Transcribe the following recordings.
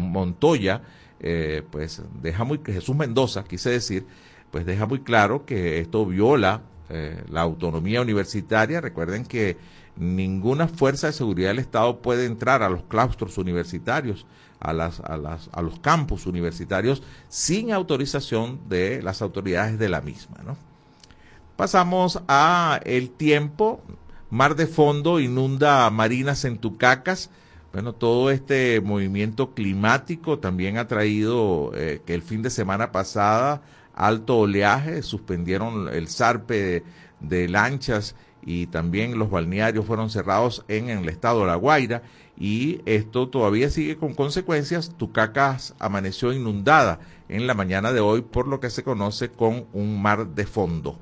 Montoya, eh, pues deja muy, Jesús Mendoza, quise decir, pues deja muy claro que esto viola eh, la autonomía universitaria. Recuerden que ninguna fuerza de seguridad del Estado puede entrar a los claustros universitarios, a, las, a, las, a los campus universitarios, sin autorización de las autoridades de la misma. ¿no? Pasamos a el tiempo. Mar de fondo inunda marinas en Tucacas. Bueno, todo este movimiento climático también ha traído eh, que el fin de semana pasada alto oleaje, suspendieron el zarpe de lanchas y también los balnearios fueron cerrados en, el estado de La Guaira y esto todavía sigue con consecuencias. Tucacas amaneció inundada en la mañana de hoy por lo que se conoce con un mar de fondo.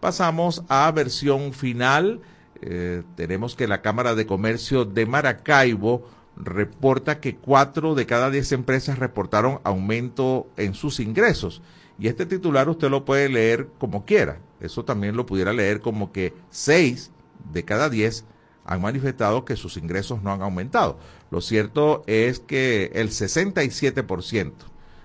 Pasamos a versión final. Eh, tenemos que la Cámara de Comercio de Maracaibo reporta que cuatro de cada diez empresas reportaron aumento en sus ingresos. Y este titular usted lo puede leer como quiera. Eso también lo pudiera leer como que seis de cada diez han manifestado que sus ingresos no han aumentado. Lo cierto es que el 67%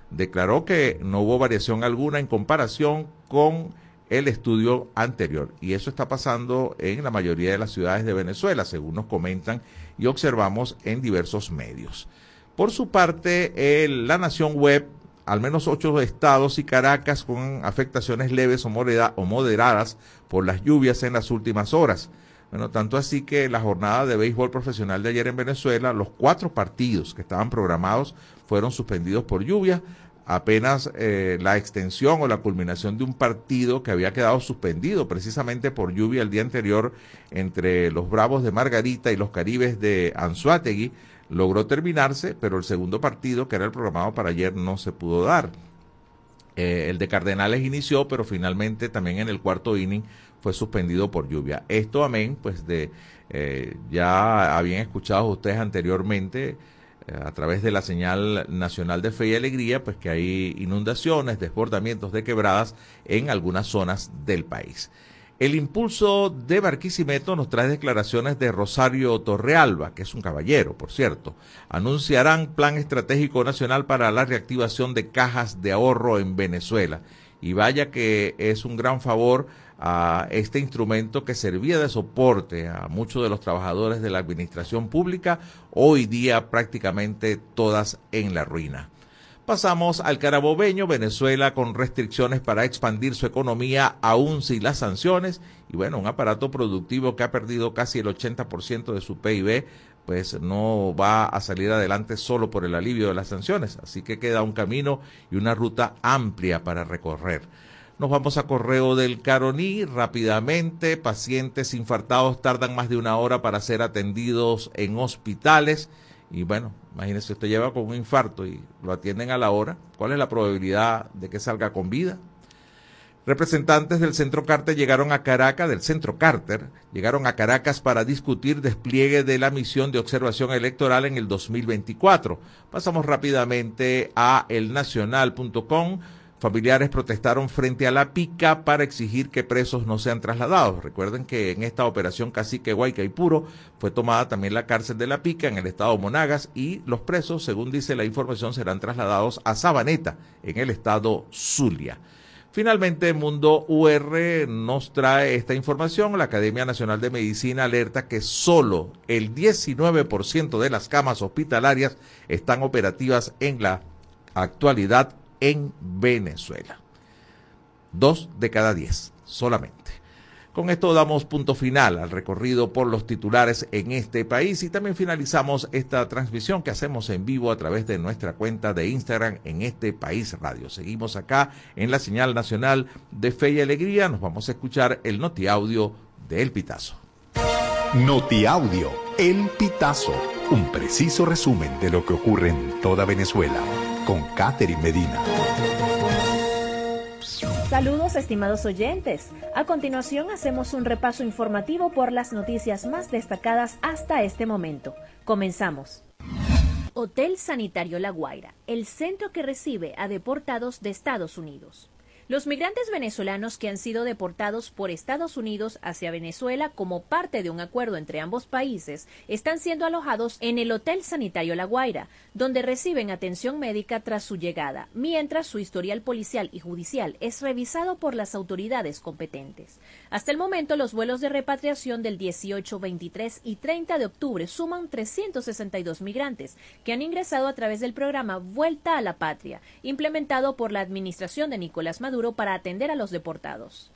declaró que no hubo variación alguna en comparación con el estudio anterior. Y eso está pasando en la mayoría de las ciudades de Venezuela, según nos comentan y observamos en diversos medios. Por su parte, La Nación Web al menos ocho estados y Caracas con afectaciones leves o, moderadas por las lluvias en las últimas horas. Bueno, tanto así que la jornada de béisbol profesional de ayer en Venezuela, los cuatro partidos que estaban programados fueron suspendidos por lluvia. Apenas eh, la extensión o la culminación de un partido que había quedado suspendido precisamente por lluvia el día anterior entre los Bravos de Margarita y los Caribes de Anzuategui logró terminarse, pero el segundo partido, que era el programado para ayer, no se pudo dar. Eh, el de Cardenales inició, pero finalmente también en el cuarto inning fue suspendido por lluvia. Esto, amén, pues de eh, ya habían escuchado ustedes anteriormente a través de la señal nacional de fe y alegría, pues que hay inundaciones, desbordamientos de quebradas en algunas zonas del país. El impulso de Barquisimeto nos trae declaraciones de Rosario Torrealba, que es un caballero, por cierto. Anunciarán plan estratégico nacional para la reactivación de cajas de ahorro en Venezuela. Y vaya que es un gran favor a este instrumento que servía de soporte a muchos de los trabajadores de la administración pública, hoy día prácticamente todas en la ruina. Pasamos al carabobeño, Venezuela con restricciones para expandir su economía aún sin las sanciones y bueno, un aparato productivo que ha perdido casi el 80% de su PIB, pues no va a salir adelante solo por el alivio de las sanciones, así que queda un camino y una ruta amplia para recorrer. Nos vamos a correo del Caroní rápidamente. Pacientes infartados tardan más de una hora para ser atendidos en hospitales. Y bueno, imagínese, usted lleva con un infarto y lo atienden a la hora. ¿Cuál es la probabilidad de que salga con vida? Representantes del Centro Carter llegaron a Caracas, del Centro Carter, llegaron a Caracas para discutir despliegue de la misión de observación electoral en el 2024. Pasamos rápidamente a elnacional.com Familiares protestaron frente a la pica para exigir que presos no sean trasladados. Recuerden que en esta operación Cacique Huayca y Puro fue tomada también la cárcel de la pica en el estado Monagas y los presos, según dice la información, serán trasladados a Sabaneta en el estado Zulia. Finalmente, Mundo UR nos trae esta información. La Academia Nacional de Medicina alerta que solo el 19% de las camas hospitalarias están operativas en la actualidad en Venezuela. Dos de cada diez solamente. Con esto damos punto final al recorrido por los titulares en este país y también finalizamos esta transmisión que hacemos en vivo a través de nuestra cuenta de Instagram en este país radio. Seguimos acá en la señal nacional de Fe y Alegría. Nos vamos a escuchar el notiaudio de El Pitazo. Notiaudio, El Pitazo, un preciso resumen de lo que ocurre en toda Venezuela con Catherine Medina. Saludos estimados oyentes. A continuación hacemos un repaso informativo por las noticias más destacadas hasta este momento. Comenzamos. Hotel Sanitario La Guaira, el centro que recibe a deportados de Estados Unidos. Los migrantes venezolanos que han sido deportados por Estados Unidos hacia Venezuela como parte de un acuerdo entre ambos países están siendo alojados en el Hotel Sanitario La Guaira, donde reciben atención médica tras su llegada, mientras su historial policial y judicial es revisado por las autoridades competentes. Hasta el momento, los vuelos de repatriación del 18, 23 y 30 de octubre suman 362 migrantes que han ingresado a través del programa Vuelta a la Patria, implementado por la administración de Nicolás Maduro para atender a los deportados.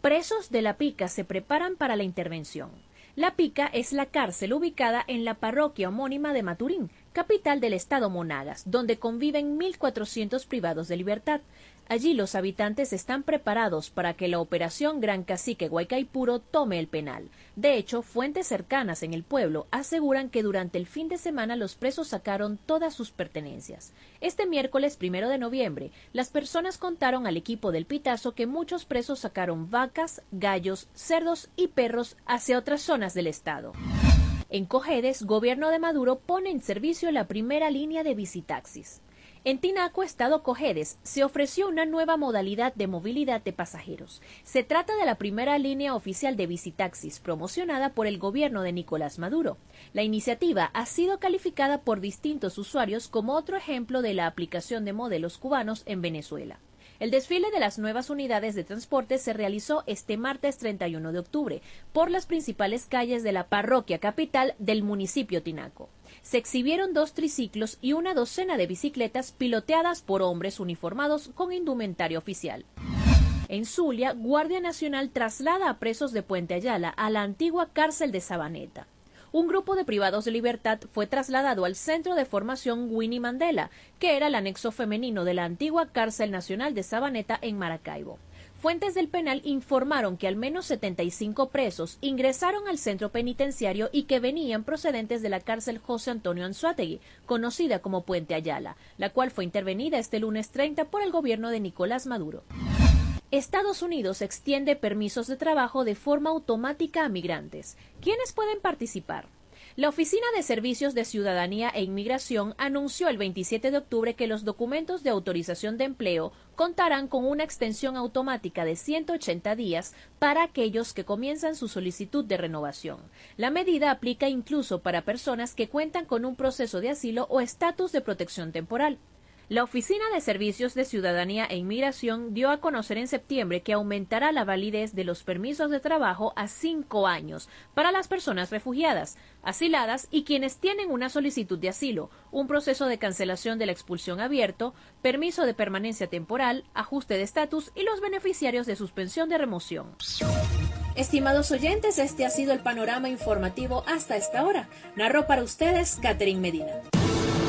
Presos de La Pica se preparan para la intervención. La Pica es la cárcel ubicada en la parroquia homónima de Maturín, capital del estado Monagas, donde conviven 1.400 privados de libertad. Allí los habitantes están preparados para que la operación Gran Cacique Guaycaipuro tome el penal. De hecho, fuentes cercanas en el pueblo aseguran que durante el fin de semana los presos sacaron todas sus pertenencias. Este miércoles primero de noviembre, las personas contaron al equipo del Pitazo que muchos presos sacaron vacas, gallos, cerdos y perros hacia otras zonas del estado. En Cojedes, gobierno de Maduro pone en servicio la primera línea de visitaxis. En Tinaco, Estado Cojedes, se ofreció una nueva modalidad de movilidad de pasajeros. Se trata de la primera línea oficial de visitaxis promocionada por el gobierno de Nicolás Maduro. La iniciativa ha sido calificada por distintos usuarios como otro ejemplo de la aplicación de modelos cubanos en Venezuela. El desfile de las nuevas unidades de transporte se realizó este martes 31 de octubre por las principales calles de la parroquia capital del municipio Tinaco se exhibieron dos triciclos y una docena de bicicletas piloteadas por hombres uniformados con indumentario oficial. En Zulia, Guardia Nacional traslada a presos de Puente Ayala a la antigua cárcel de Sabaneta. Un grupo de privados de libertad fue trasladado al centro de formación Winnie Mandela, que era el anexo femenino de la antigua cárcel nacional de Sabaneta en Maracaibo. Fuentes del penal informaron que al menos 75 presos ingresaron al centro penitenciario y que venían procedentes de la cárcel José Antonio Anzuategui, conocida como Puente Ayala, la cual fue intervenida este lunes 30 por el gobierno de Nicolás Maduro. Estados Unidos extiende permisos de trabajo de forma automática a migrantes. ¿Quiénes pueden participar? La Oficina de Servicios de Ciudadanía e Inmigración anunció el 27 de octubre que los documentos de autorización de empleo contarán con una extensión automática de 180 días para aquellos que comienzan su solicitud de renovación. La medida aplica incluso para personas que cuentan con un proceso de asilo o estatus de protección temporal. La Oficina de Servicios de Ciudadanía e Inmigración dio a conocer en septiembre que aumentará la validez de los permisos de trabajo a cinco años para las personas refugiadas, asiladas y quienes tienen una solicitud de asilo, un proceso de cancelación de la expulsión abierto, permiso de permanencia temporal, ajuste de estatus y los beneficiarios de suspensión de remoción. Estimados oyentes, este ha sido el panorama informativo hasta esta hora. Narro para ustedes Catherine Medina.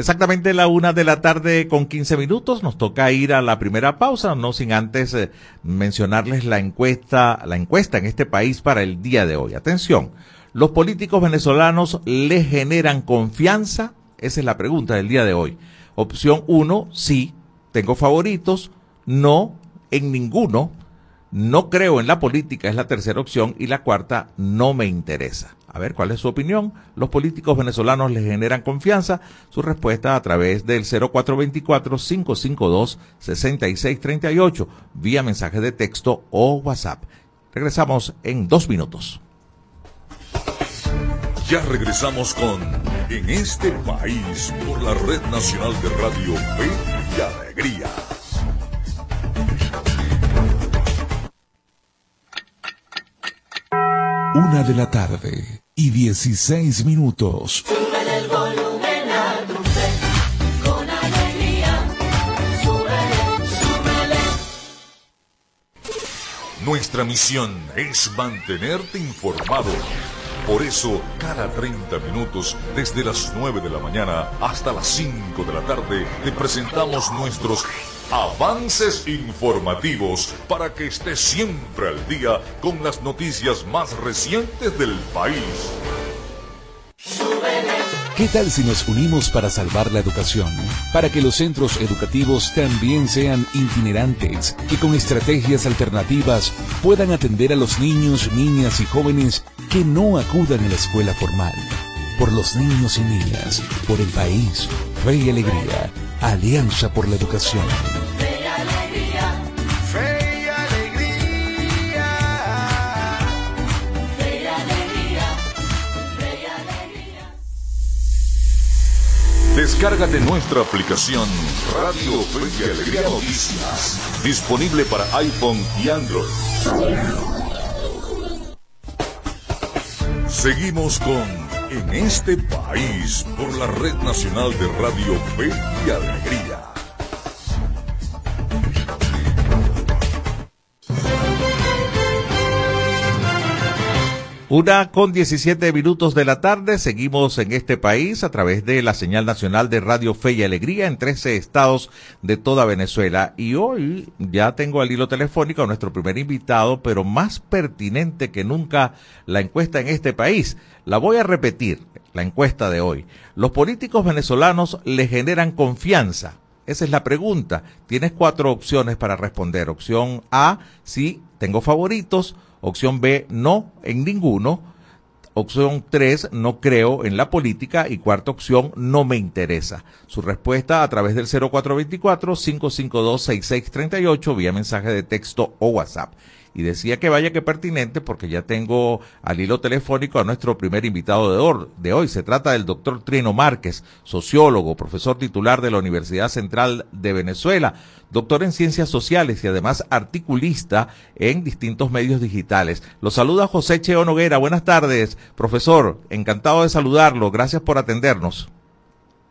Exactamente la una de la tarde con 15 minutos. Nos toca ir a la primera pausa, no sin antes eh, mencionarles la encuesta, la encuesta en este país para el día de hoy. Atención, ¿los políticos venezolanos le generan confianza? Esa es la pregunta del día de hoy. Opción uno, sí, tengo favoritos. No, en ninguno. No creo en la política, es la tercera opción. Y la cuarta, no me interesa. A ver, ¿cuál es su opinión? ¿Los políticos venezolanos les generan confianza? Su respuesta a través del 0424-552-6638, vía mensaje de texto o WhatsApp. Regresamos en dos minutos. Ya regresamos con En este país por la Red Nacional de Radio Fe y Alegría. Una de la tarde y 16 minutos. Sube el volumen a tu fe, con alegría. Súbele, súbele. Nuestra misión es mantenerte informado. Por eso, cada 30 minutos, desde las 9 de la mañana hasta las 5 de la tarde, te presentamos nuestros avances informativos para que estés siempre al día con las noticias más recientes del país. ¿Qué tal si nos unimos para salvar la educación? Para que los centros educativos también sean itinerantes y con estrategias alternativas puedan atender a los niños, niñas y jóvenes que no acudan a la escuela formal. Por los niños y niñas, por el país, fe y alegría. Alianza por la educación. Fe alegría, Fe y alegría. fe y alegría. Descárgate nuestra aplicación Radio Fe y Alegría Noticias. Disponible para iPhone y Android. Seguimos con este país por la Red Nacional de Radio Fe y Alegría. Una con 17 minutos de la tarde, seguimos en este país a través de la señal nacional de Radio Fe y Alegría en 13 estados de toda Venezuela. Y hoy ya tengo al hilo telefónico a nuestro primer invitado, pero más pertinente que nunca la encuesta en este país. La voy a repetir, la encuesta de hoy. ¿Los políticos venezolanos le generan confianza? Esa es la pregunta. Tienes cuatro opciones para responder. Opción A, sí, tengo favoritos. Opción B, no, en ninguno. Opción 3, no creo en la política. Y cuarta opción, no me interesa. Su respuesta a través del 0424-552-6638 vía mensaje de texto o WhatsApp. Y decía que vaya que pertinente porque ya tengo al hilo telefónico a nuestro primer invitado de, or- de hoy. Se trata del doctor Trino Márquez, sociólogo, profesor titular de la Universidad Central de Venezuela, doctor en ciencias sociales y además articulista en distintos medios digitales. Lo saluda José Cheo Noguera. Buenas tardes, profesor. Encantado de saludarlo. Gracias por atendernos.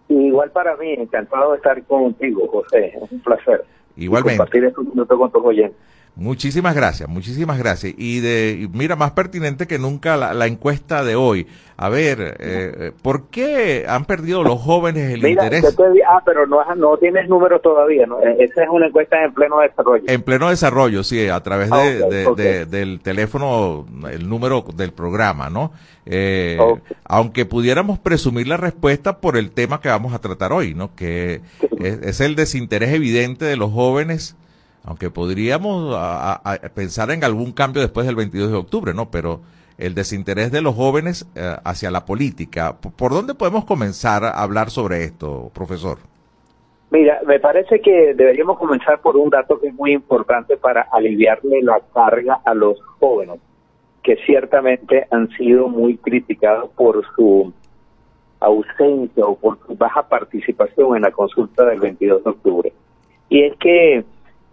Igual para mí, encantado de estar contigo, José. Es un placer. Igualmente. Y compartir estos minutos con tus oyentes. Muchísimas gracias, muchísimas gracias. Y de, y mira, más pertinente que nunca la, la encuesta de hoy. A ver, eh, eh, ¿por qué han perdido los jóvenes el Mira, interés te ah, pero no, no tienes números todavía, ¿no? Eh, Esa es una encuesta en pleno desarrollo. en pleno desarrollo? Sí, a través de, Ah, de- de- del teléfono, el número del programa, ¿no? Eh. Aunque pudiéramos presumir la respuesta por el tema que vamos a tratar hoy, ¿no? Que es, es el desinterés evidente de los jóvenes aunque podríamos pensar en algún cambio después del 22 de octubre, ¿no? Pero el desinterés de los jóvenes eh, hacia la política. ¿Por, por dónde podemos comenzar a hablar sobre esto, profesor? Mira, me parece que deberíamos comenzar por un dato que es muy importante para aliviarle la carga a los jóvenes, que ciertamente han sido muy criticados por su ausencia o por su baja participación en la consulta del 22 de octubre. Y es que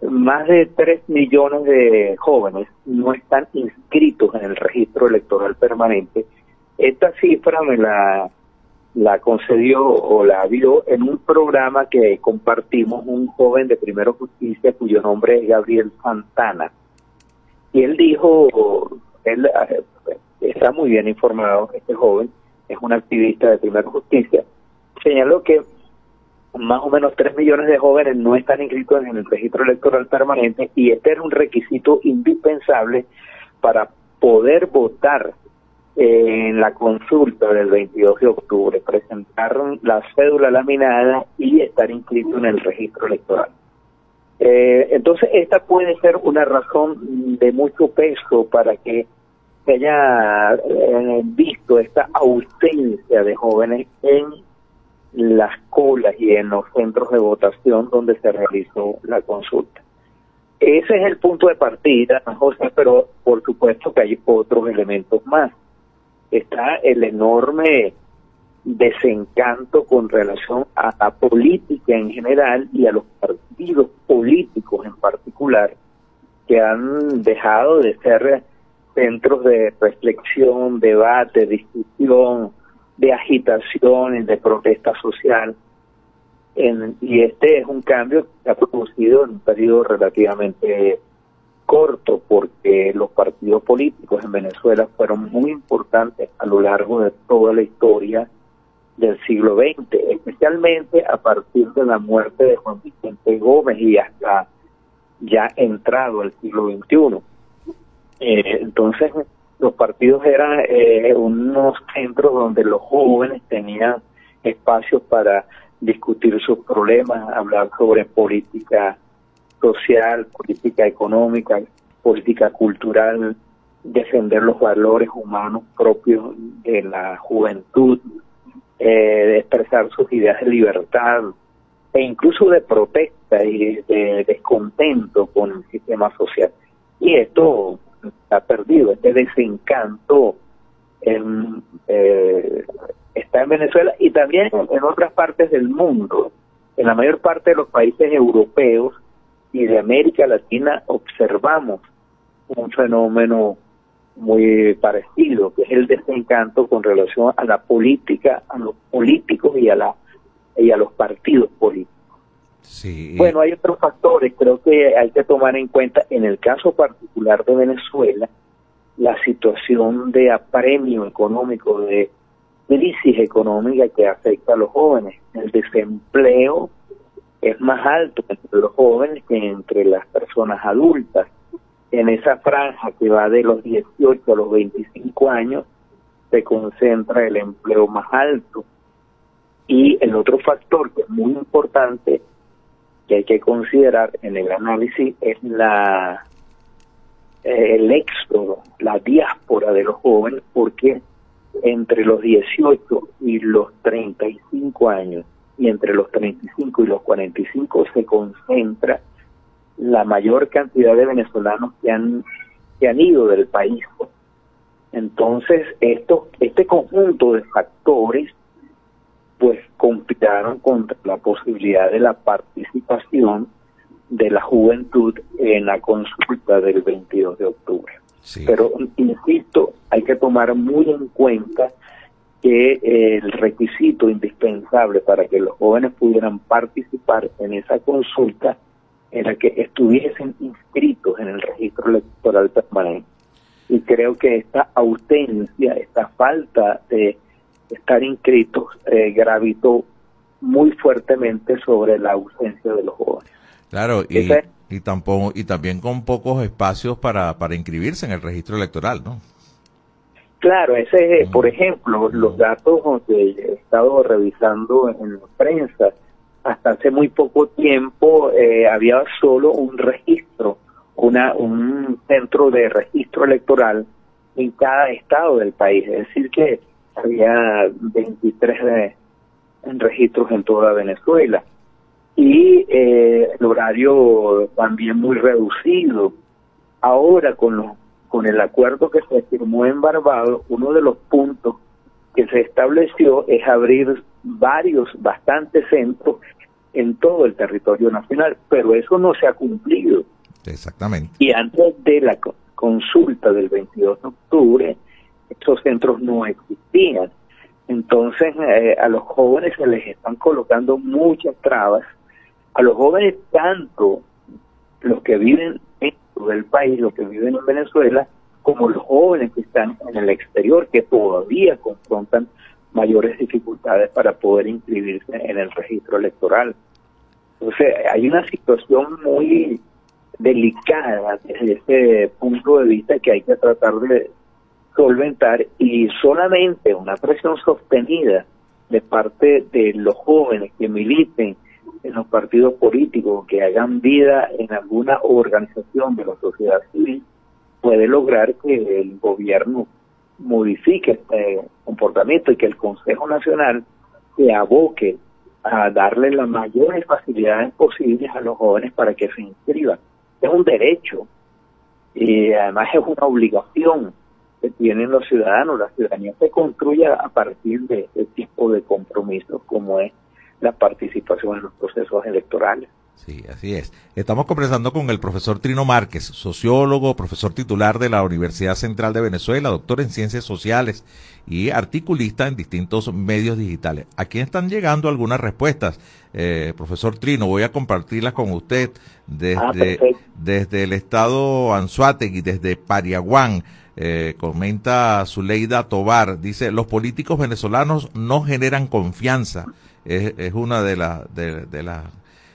más de 3 millones de jóvenes no están inscritos en el registro electoral permanente. Esta cifra me la la concedió o la vio en un programa que compartimos un joven de Primero Justicia cuyo nombre es Gabriel Santana. Y él dijo, él eh, está muy bien informado, este joven, es un activista de Primero Justicia, señaló que más o menos 3 millones de jóvenes no están inscritos en el registro electoral permanente y este era un requisito indispensable para poder votar en la consulta del 22 de octubre, presentar la cédula laminada y estar inscrito en el registro electoral. Eh, entonces, esta puede ser una razón de mucho peso para que se haya eh, visto esta ausencia de jóvenes en las colas y en los centros de votación donde se realizó la consulta. Ese es el punto de partida, José, pero por supuesto que hay otros elementos más está el enorme desencanto con relación a la política en general y a los partidos políticos en particular que han dejado de ser centros de reflexión, debate, discusión, de agitación, de protesta social. Y este es un cambio que ha producido en un periodo relativamente corto porque los partidos políticos en Venezuela fueron muy importantes a lo largo de toda la historia del siglo XX, especialmente a partir de la muerte de Juan Vicente Gómez y hasta ya entrado el siglo XXI. Eh, entonces, los partidos eran eh, unos centros donde los jóvenes tenían espacios para discutir sus problemas, hablar sobre política social, política económica, política cultural, defender los valores humanos propios de la juventud, eh, de expresar sus ideas de libertad e incluso de protesta y de descontento con el sistema social. Y esto ha perdido, este desencanto en, eh, está en Venezuela y también en otras partes del mundo. En la mayor parte de los países europeos y de América Latina observamos un fenómeno muy parecido, que es el desencanto con relación a la política, a los políticos y a la y a los partidos políticos. Bueno, hay otros factores, creo que hay que tomar en cuenta, en el caso particular de Venezuela, la situación de apremio económico, de crisis económica que afecta a los jóvenes. El desempleo es más alto entre los jóvenes que entre las personas adultas. En esa franja que va de los 18 a los 25 años se concentra el empleo más alto. Y el otro factor que es muy importante que hay que considerar en el análisis es la el éxodo, la diáspora de los jóvenes, porque entre los 18 y los 35 años y entre los 35 y los 45 se concentra la mayor cantidad de venezolanos que han que han ido del país. Entonces, esto este conjunto de factores pues conspiraron contra la posibilidad de la participación de la juventud en la consulta del 22 de octubre. Sí. Pero, insisto, hay que tomar muy en cuenta que el requisito indispensable para que los jóvenes pudieran participar en esa consulta era que estuviesen inscritos en el registro electoral permanente. Y creo que esta ausencia, esta falta de estar inscritos, eh, gravitó muy fuertemente sobre la ausencia de los jóvenes. Claro, y, Ese- y, tampoco, y también con pocos espacios para, para inscribirse en el registro electoral, ¿no? Claro, ese es, por ejemplo, los datos que he estado revisando en la prensa. Hasta hace muy poco tiempo eh, había solo un registro, una un centro de registro electoral en cada estado del país. Es decir, que había 23 de- en registros en toda Venezuela. Y eh, el horario también muy reducido. Ahora, con, los, con el acuerdo que se firmó en Barbados, uno de los puntos que se estableció es abrir varios, bastantes centros en todo el territorio nacional, pero eso no se ha cumplido. Exactamente. Y antes de la co- consulta del 22 de octubre, esos centros no existían. Entonces, eh, a los jóvenes se les están colocando muchas trabas. A los jóvenes, tanto los que viven dentro del país, los que viven en Venezuela, como los jóvenes que están en el exterior, que todavía confrontan mayores dificultades para poder inscribirse en el registro electoral. Entonces, hay una situación muy delicada desde ese punto de vista que hay que tratar de solventar y solamente una presión sostenida de parte de los jóvenes que militen en los partidos políticos, que hagan vida en alguna organización de la sociedad civil, puede lograr que el gobierno modifique este comportamiento y que el Consejo Nacional se aboque a darle las mayores facilidades posibles a los jóvenes para que se inscriban. Es un derecho y además es una obligación que tienen los ciudadanos. La ciudadanía se construye a partir de este tipo de compromisos como es la participación en los procesos electorales. Sí, así es. Estamos conversando con el profesor Trino Márquez, sociólogo, profesor titular de la Universidad Central de Venezuela, doctor en ciencias sociales y articulista en distintos medios digitales. Aquí están llegando algunas respuestas. Eh, profesor Trino, voy a compartirlas con usted Ah, desde, desde el estado Anzuategui, desde Pariaguán. Eh, comenta Zuleida Tobar, dice, los políticos venezolanos no generan confianza. Es, es una de las de, las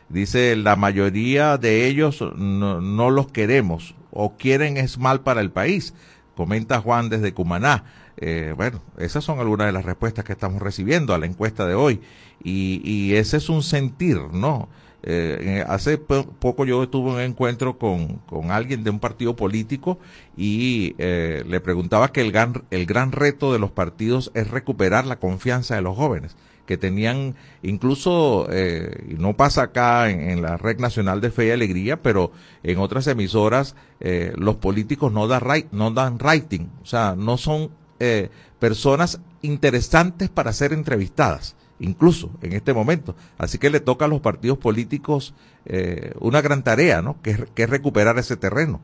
Dice, la mayoría de ellos no, no los queremos o quieren es mal para el país. Comenta Juan desde Cumaná. Eh, bueno, esas son algunas de las respuestas que estamos recibiendo a la encuesta de hoy. Y, y ese es un sentir, ¿no? Eh, hace po- poco yo tuve un encuentro con, con alguien de un partido político y eh, le preguntaba que el gran, el gran reto de los partidos es recuperar la confianza de los jóvenes que tenían incluso, eh, y no pasa acá en, la Red Nacional de Fe y Alegría, pero en otras emisoras eh, los políticos no, no dan rating, o sea, no son eh, personas interesantes para ser entrevistadas, incluso en este momento. Así que le toca a los partidos políticos eh, una gran tarea, ¿no? Que, es- que es recuperar ese terreno.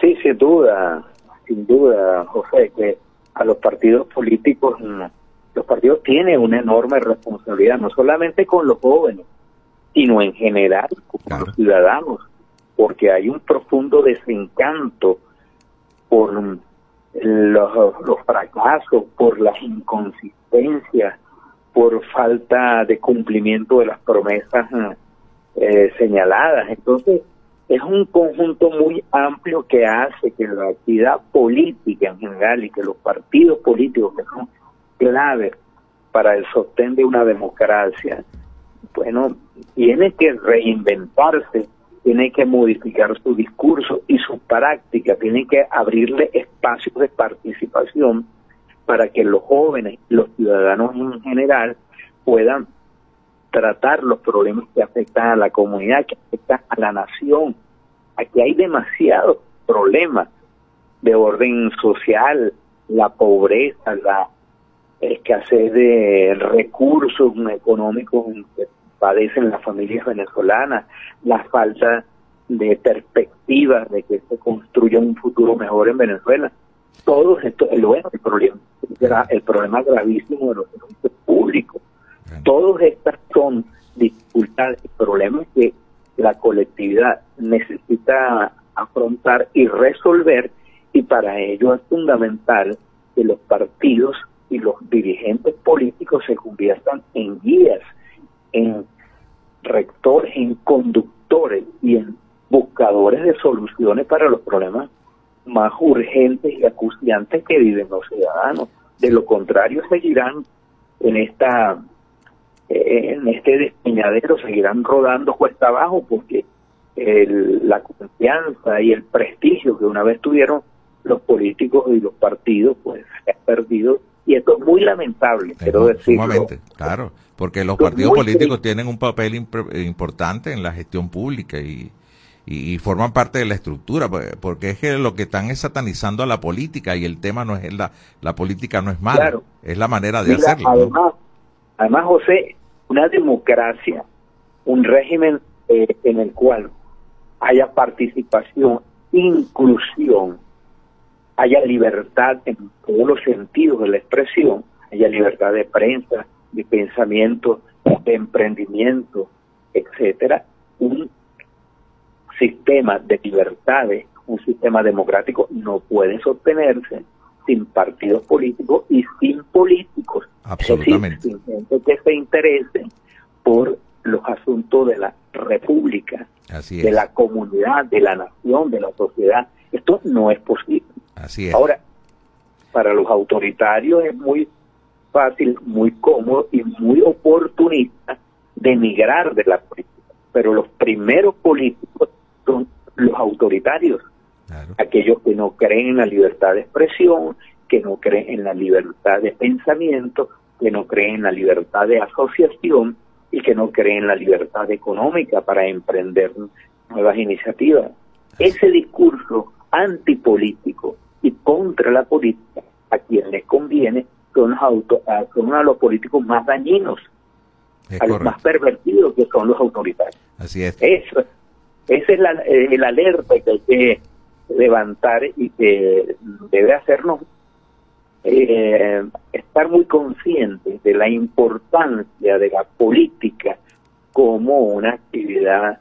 Sí, sin duda, sin duda, José, que a los partidos políticos, los partidos tienen una enorme responsabilidad, no solamente con los jóvenes, sino en general con Claro. los ciudadanos, porque hay un profundo desencanto por los, los fracasos, por las inconsistencias, por falta de cumplimiento de las promesas mm, eh, señaladas. Entonces, es un conjunto muy amplio que hace que la actividad política en general y que los partidos políticos que son claves para el sostén de una democracia, bueno, tiene que reinventarse, tiene que modificar su discurso y su práctica, tiene que abrirle espacios de participación para que los jóvenes, los ciudadanos en general, puedan tratar los problemas que afectan a la comunidad, que afectan a la nación. Aquí hay demasiados problemas de orden social, la pobreza, la escasez de recursos económicos que padecen las familias venezolanas, la falta de perspectivas de que se construya un futuro mejor en Venezuela. Todo esto, el, bueno, el problema, el problema gravísimo de los servicios públicos. Todas estas son dificultades y problemas que la colectividad necesita afrontar y resolver y para ello es fundamental que los partidos y los dirigentes políticos se conviertan en guías, en rectores, en conductores y en buscadores de soluciones para los problemas más urgentes y acuciantes que viven los ciudadanos. De lo contrario, seguirán en esta en este despeñadero, seguirán rodando cuesta abajo porque el- la confianza y el prestigio que una vez tuvieron los políticos y los partidos, pues se ha perdido y esto es muy lamentable, quiero decirlo. Sumamente, claro, porque los partidos políticos triste. tienen un papel importante en la gestión pública y, y, y forman parte de la estructura, pues, porque es que lo que están es satanizando a la política y el tema no es la, la política no es mala, Claro. es la manera de Mira, hacerlo. ¿no? además, además, José, una democracia, un régimen eh, en el cual haya participación, inclusión, haya libertad en todos los sentidos de la expresión, haya libertad de prensa, de pensamiento, de emprendimiento, etcétera, un sistema de libertades, un sistema democrático no puede sostenerse sin partidos políticos y sin políticos. Absolutamente. Es decir, sin gente que se interese por los asuntos de la república, Así de la comunidad, de la nación, de la sociedad. Esto no es posible. así es. Ahora, para los autoritarios es muy fácil, muy cómodo y muy oportunista denigrar de la política. Pero los primeros políticos son los autoritarios, Claro. aquellos que no creen en la libertad de expresión, que no creen en la libertad de pensamiento, que no creen en la libertad de asociación y que no creen en la libertad económica para emprender nuevas iniciativas. Ese discurso antipolítico y contra la política, a quien les conviene, son, los auto, son a los políticos más dañinos, Es a los más pervertidos que son los autoritarios. Así es. Eso, esa es la, eh, el alerta que hay que levantar y que debe hacernos eh, estar muy conscientes de la importancia de la política como una actividad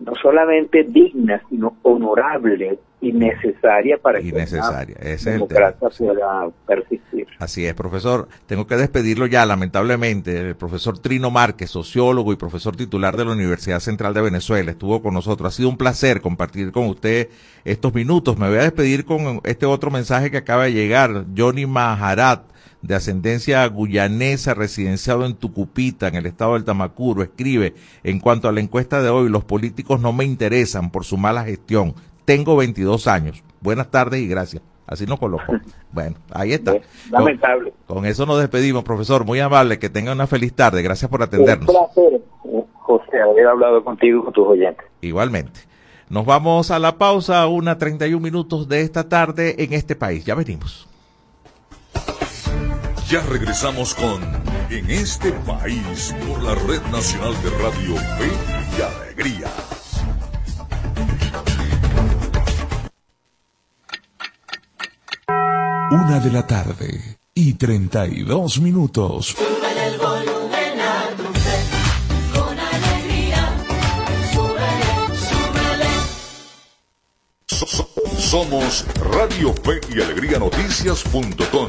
no solamente digna, sino honorable innecesaria para que es el democracia pueda persistir. Así es, profesor. Tengo que despedirlo ya, lamentablemente. El profesor Trino Márquez, sociólogo y profesor titular de la Universidad Central de Venezuela, estuvo con nosotros. Ha sido un placer compartir con usted estos minutos. Me voy a despedir con este otro mensaje que acaba de llegar. Johnny Maharat, de ascendencia guyanesa, residenciado en Tucupita, en el estado del Tamacuro, escribe, en cuanto a la encuesta de hoy, los políticos no me interesan por su mala gestión. Tengo 22 años. Buenas tardes y gracias. Así nos colocó. Bueno, ahí está. Lamentable. Con, con eso nos despedimos, profesor. Muy amable. Que tenga una feliz tarde. Gracias por Un atendernos. placer, José, haber hablado contigo y con tus oyentes. Igualmente. Nos vamos a la pausa, una 31 minutos de esta tarde en este país. Ya venimos. Ya regresamos con En este país por la Red Nacional de Radio Fe y Alegría. Una de la tarde y 32 minutos. Súbele el volumen a tu fe, con alegría. Súbele, súbele. So- so- somos Radio Fe y Alegría Noticias.com.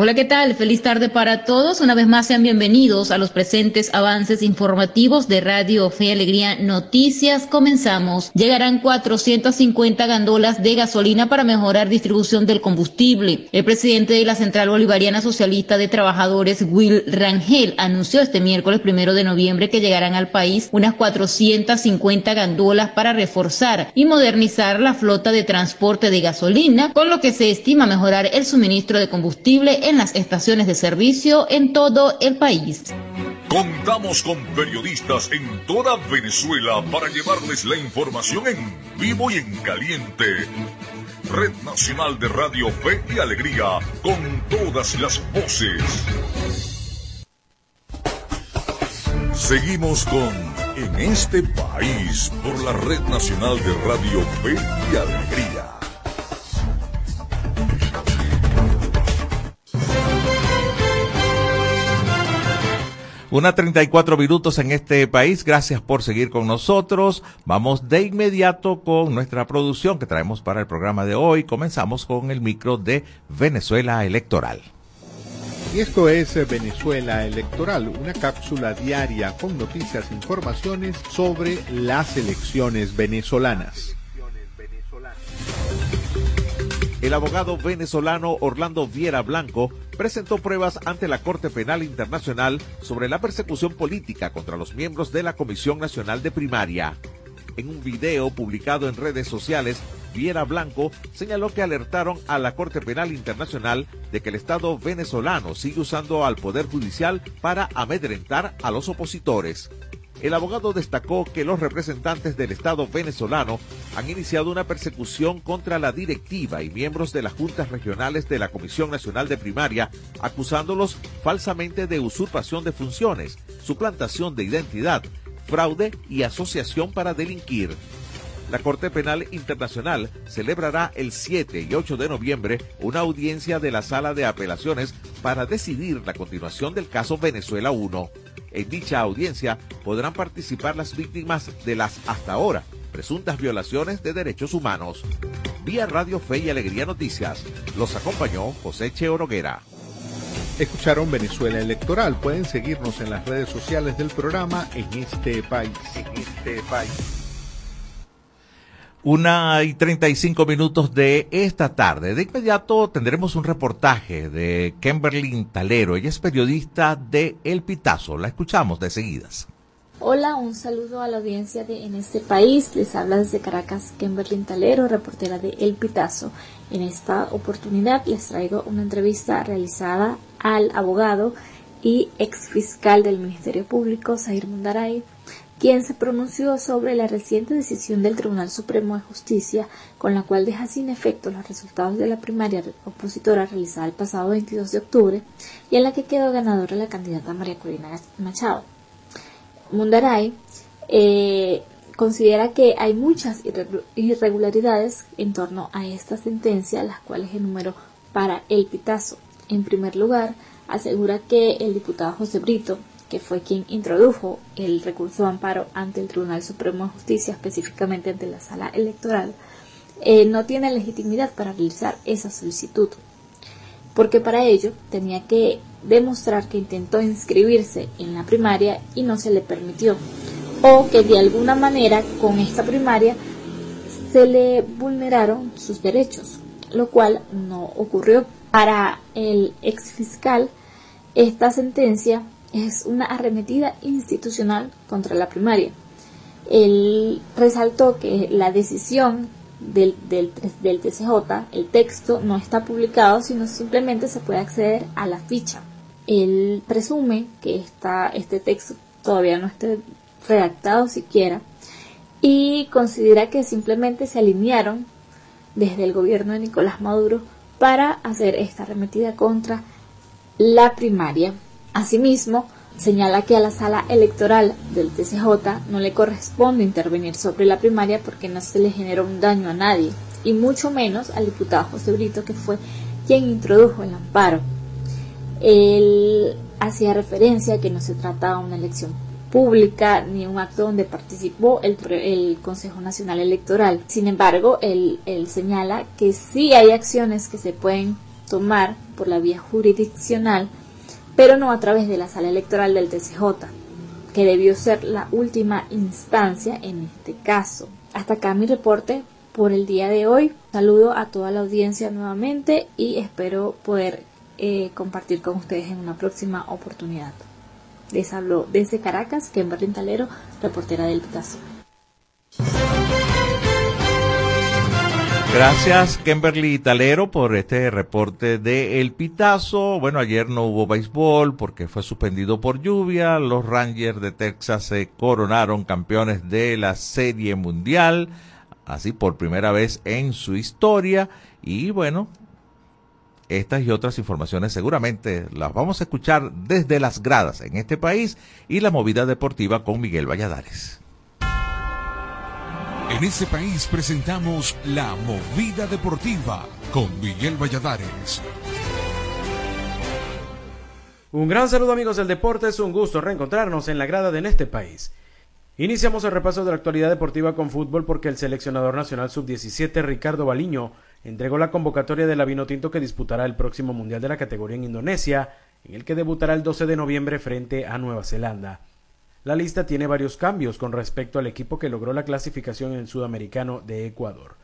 Hola, ¿qué tal? Feliz tarde para todos. Una vez más sean bienvenidos a los presentes avances informativos de Radio Fe Alegría Noticias. Comenzamos. Llegarán 450 gandolas de gasolina para mejorar distribución del combustible. El presidente de la Central Bolivariana Socialista de Trabajadores, Will Rangel, anunció este miércoles primero de noviembre que llegarán al país unas 450 gandolas para reforzar y modernizar la flota de transporte de gasolina, con lo que se estima mejorar el suministro de combustible en las estaciones de servicio en todo el país. Contamos con periodistas en toda Venezuela para llevarles la información en vivo y en caliente. Red Nacional de Radio Fe y Alegría, con todas las voces. Seguimos con En este país por la Red Nacional de Radio Fe y Alegría. Una 34 minutos en este país. Gracias por seguir con nosotros. Vamos de inmediato con nuestra producción que traemos para el programa de hoy. Comenzamos con el micro de Venezuela Electoral. Y esto es eh, Venezuela Electoral, una cápsula diaria con noticias e informaciones sobre las elecciones venezolanas. El abogado venezolano Orlando Viera Blanco presentó pruebas ante la Corte Penal Internacional sobre la persecución política contra los miembros de la Comisión Nacional de Primaria. En un video publicado en redes sociales, Viera Blanco señaló que alertaron a la Corte Penal Internacional de que el Estado venezolano sigue usando al Poder Judicial para amedrentar a los opositores. El abogado destacó que los representantes del Estado venezolano han iniciado una persecución contra la directiva y miembros de las juntas regionales de la Comisión Nacional de Primaria, acusándolos falsamente de usurpación de funciones, suplantación de identidad, fraude y asociación para delinquir. La Corte Penal Internacional celebrará el 7 y 8 de noviembre una audiencia de la Sala de Apelaciones para decidir la continuación del caso Venezuela 1. En dicha audiencia podrán participar las víctimas de las hasta ahora presuntas violaciones de derechos humanos. Vía Radio Fe y Alegría Noticias. Los acompañó José Cheo Noguera. Escucharon Venezuela Electoral. Pueden seguirnos en las redes sociales del programa en este país. En este país. Una y 35 minutos de esta tarde. De inmediato tendremos un reportaje de Kimberly Talero. Ella es periodista de El Pitazo. La escuchamos de seguidas. Hola, un saludo a la audiencia de En este país. Les habla desde Caracas Kimberly Talero, reportera de El Pitazo. En esta oportunidad les traigo una entrevista realizada al abogado y ex fiscal del Ministerio Público, Zahir Mundaray, quien se pronunció sobre la reciente decisión del Tribunal Supremo de Justicia con la cual deja sin efecto los resultados de la primaria opositora realizada el pasado 22 de octubre y en la que quedó ganadora la candidata María Corina Machado. Mundaray eh, considera que hay muchas irregularidades en torno a esta sentencia, las cuales enumeró para el pitazo. En primer lugar, asegura que el diputado José Brito, que fue quien introdujo el recurso de amparo ante el Tribunal Supremo de Justicia, específicamente ante la sala electoral, eh, no tiene legitimidad para realizar esa solicitud, porque para ello tenía que demostrar que intentó inscribirse en la primaria y no se le permitió, o que de alguna manera con esta primaria se le vulneraron sus derechos, lo cual no ocurrió. Para el ex fiscal, esta sentencia es una arremetida institucional contra la primaria. Él resaltó que la decisión del, del, del, TCJ, el texto no está publicado, sino simplemente se puede acceder a la ficha. Él presume que esta, este texto todavía no esté redactado siquiera y considera que simplemente se alinearon desde el gobierno de Nicolás Maduro para hacer esta arremetida contra la primaria Asimismo, señala que a la sala electoral del TCJ no le corresponde intervenir sobre la primaria porque no se le genera un daño a nadie, y mucho menos al diputado José Brito, que fue quien introdujo el amparo. Él hacía referencia a que no se trataba de una elección pública ni un acto donde participó el, el Consejo Nacional Electoral. Sin embargo, él, él señala que sí hay acciones que se pueden tomar por la vía jurisdiccional pero no a través de la sala electoral del TCJ, que debió ser la última instancia en este caso. Hasta acá mi reporte por el día de hoy. Saludo a toda la audiencia nuevamente y espero poder eh, compartir con ustedes en una próxima oportunidad. Les hablo desde Caracas, Kimberly Talero, reportera del Pitazo. Gracias, Kimberly Talero, por este reporte de El Pitazo. Bueno, ayer no hubo béisbol porque fue suspendido por lluvia. Los Rangers de Texas se coronaron campeones de la Serie Mundial, así por primera vez en su historia. Y bueno, estas y otras informaciones seguramente las vamos a escuchar desde las gradas en este país y la movida deportiva con Miguel Valladares. En este país presentamos La Movida Deportiva con Miguel Valladares. Un gran saludo amigos del deporte, es un gusto reencontrarnos en la grada de En este país. Iniciamos el repaso de la actualidad deportiva con fútbol porque el seleccionador nacional sub-17 Ricardo Baliño entregó la convocatoria del Vinotinto que disputará el próximo Mundial de la categoría en Indonesia, en el que debutará el 12 de noviembre frente a Nueva Zelanda. La lista tiene varios cambios con respecto al equipo que logró la clasificación en el sudamericano de Ecuador.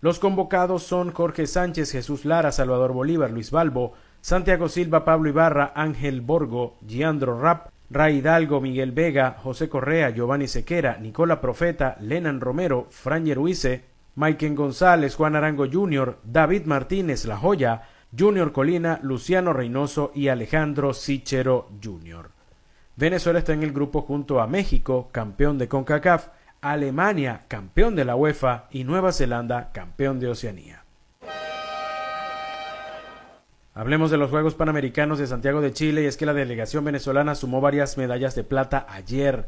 Los convocados son Jorge Sánchez, Jesús Lara, Salvador Bolívar, Luis Balbo, Santiago Silva, Pablo Ibarra, Ángel Borgo, Giandro Rap, Ray Hidalgo, Miguel Vega, José Correa, Giovanni Sequera, Nicola Profeta, Lenan Romero, Franger Huice, Maiken González, Juan Arango Jr., David Martínez La Joya, Junior Colina, Luciano Reynoso y Alejandro Sichero Jr. Venezuela está en el grupo junto a México, campeón de CONCACAF, Alemania, campeón de la UEFA y Nueva Zelanda, campeón de Oceanía. Hablemos de los Juegos Panamericanos de Santiago de Chile y es que la delegación venezolana sumó varias medallas de plata ayer.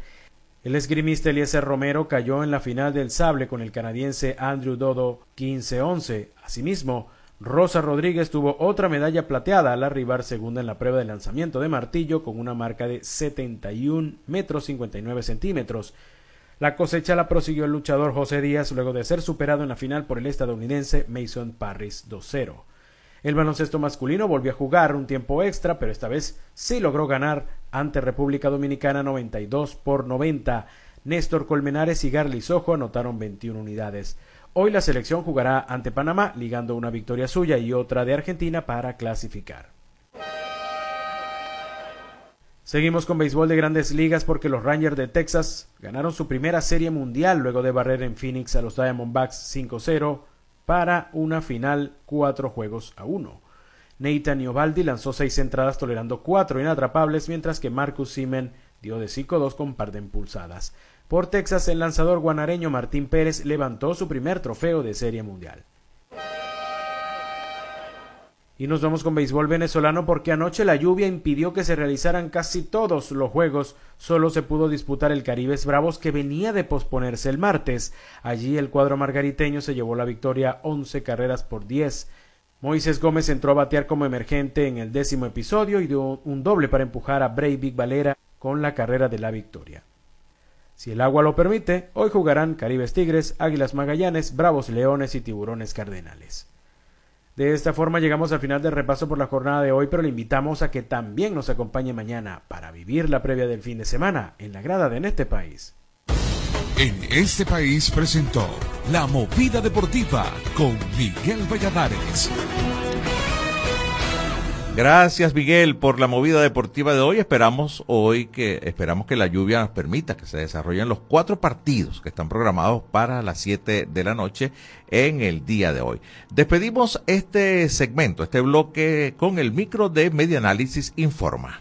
El esgrimista Eliezer Romero cayó en la final del sable con el canadiense Andrew Dodo 15-11. Asimismo, Rosa Rodríguez tuvo otra medalla plateada al arribar segunda en la prueba de lanzamiento de martillo con una marca de 71 metros 59 centímetros. La cosecha la prosiguió el luchador José Díaz luego de ser superado en la final por el estadounidense Mason Parris 2-0. El baloncesto masculino volvió a jugar un tiempo extra, pero esta vez sí logró ganar ante República Dominicana 92 por 90. Néstor Colmenares y Garly Sojo anotaron 21 unidades. Hoy la selección jugará ante Panamá, ligando una victoria suya y otra de Argentina para clasificar. Seguimos con béisbol de grandes ligas porque los Rangers de Texas ganaron su primera serie mundial luego de barrer en Phoenix a los Diamondbacks 5-0 para una final cuatro juegos a uno. Nathan Iovaldi lanzó seis entradas tolerando cuatro inatrapables mientras que Marcus Simen dio de 5-2 con par de impulsadas. Por Texas, el lanzador guanareño Martín Pérez levantó su primer trofeo de Serie Mundial. Y nos vamos con béisbol venezolano porque anoche la lluvia impidió que se realizaran casi todos los juegos. Solo se pudo disputar el Caribes Bravos que venía de posponerse el martes. Allí el cuadro margariteño se llevó la victoria 11 carreras por 10. Moisés Gómez entró a batear como emergente en el décimo episodio y dio un doble para empujar a Breivik Valera con la carrera de la victoria. Si el agua lo permite, hoy jugarán Caribes Tigres, Águilas Magallanes, Bravos Leones y Tiburones Cardenales. De esta forma llegamos al final del repaso por la jornada de hoy, pero le invitamos a que también nos acompañe mañana para vivir la previa del fin de semana en la grada de En este país. En este país presentó La Movida Deportiva con Miguel Valladares. Gracias Miguel por la movida deportiva de hoy. Esperamos hoy que esperamos que la lluvia nos permita que se desarrollen los cuatro partidos que están programados para las 7 de la noche en el día de hoy. Despedimos este segmento, este bloque con el micro de Media Análisis Informa.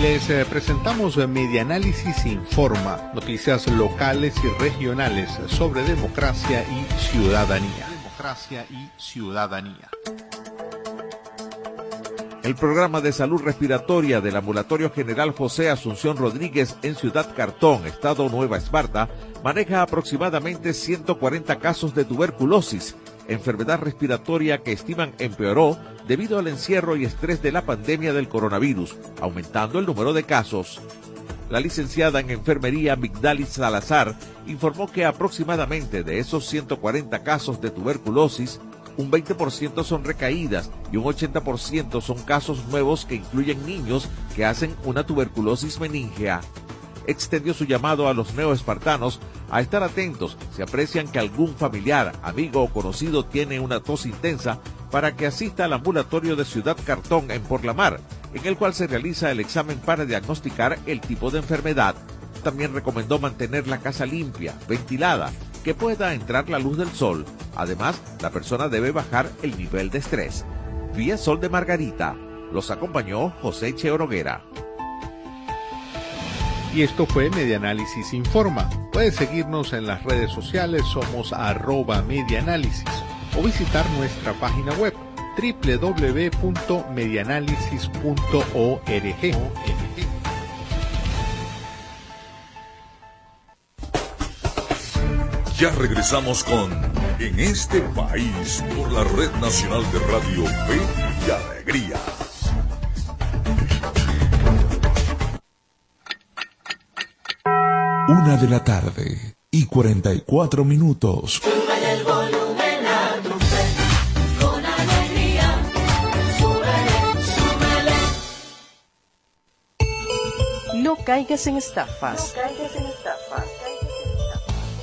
Les eh, presentamos eh, Medianálisis Informa, noticias locales y regionales sobre democracia y ciudadanía. Democracia y ciudadanía. El programa de salud respiratoria del Ambulatorio General José Asunción Rodríguez en Ciudad Cartón, Estado Nueva Esparta, maneja aproximadamente 140 casos de tuberculosis, enfermedad respiratoria que estiman empeoró debido al encierro y estrés de la pandemia del coronavirus, aumentando el número de casos. La licenciada en enfermería Migdalis Salazar informó que aproximadamente de esos 140 casos de tuberculosis, un 20% son recaídas y un 80% son casos nuevos que incluyen niños que hacen una tuberculosis meningea. Extendió su llamado a los neoespartanos a estar atentos si aprecian que algún familiar, amigo o conocido tiene una tos intensa para que asista al ambulatorio de Ciudad Cartón en Porlamar, en el cual se realiza el examen para diagnosticar el tipo de enfermedad. También recomendó mantener la casa limpia, ventilada, que pueda entrar la luz del sol. Además, la persona debe bajar el nivel de estrés. Vía Sol de Margarita. Los acompañó José Cheoroguera. Y esto fue Medianálisis Informa. Puedes seguirnos en las redes sociales, somos arroba medianálisis o visitar nuestra página web www.medianálisis.org. Ya regresamos con En este país por la Red Nacional de Radio Fe y Alegría. Una de la tarde y 44 minutos. Súbele el volumen a tu fe, con alegría. Súbele, súbele. No caigas en estafas.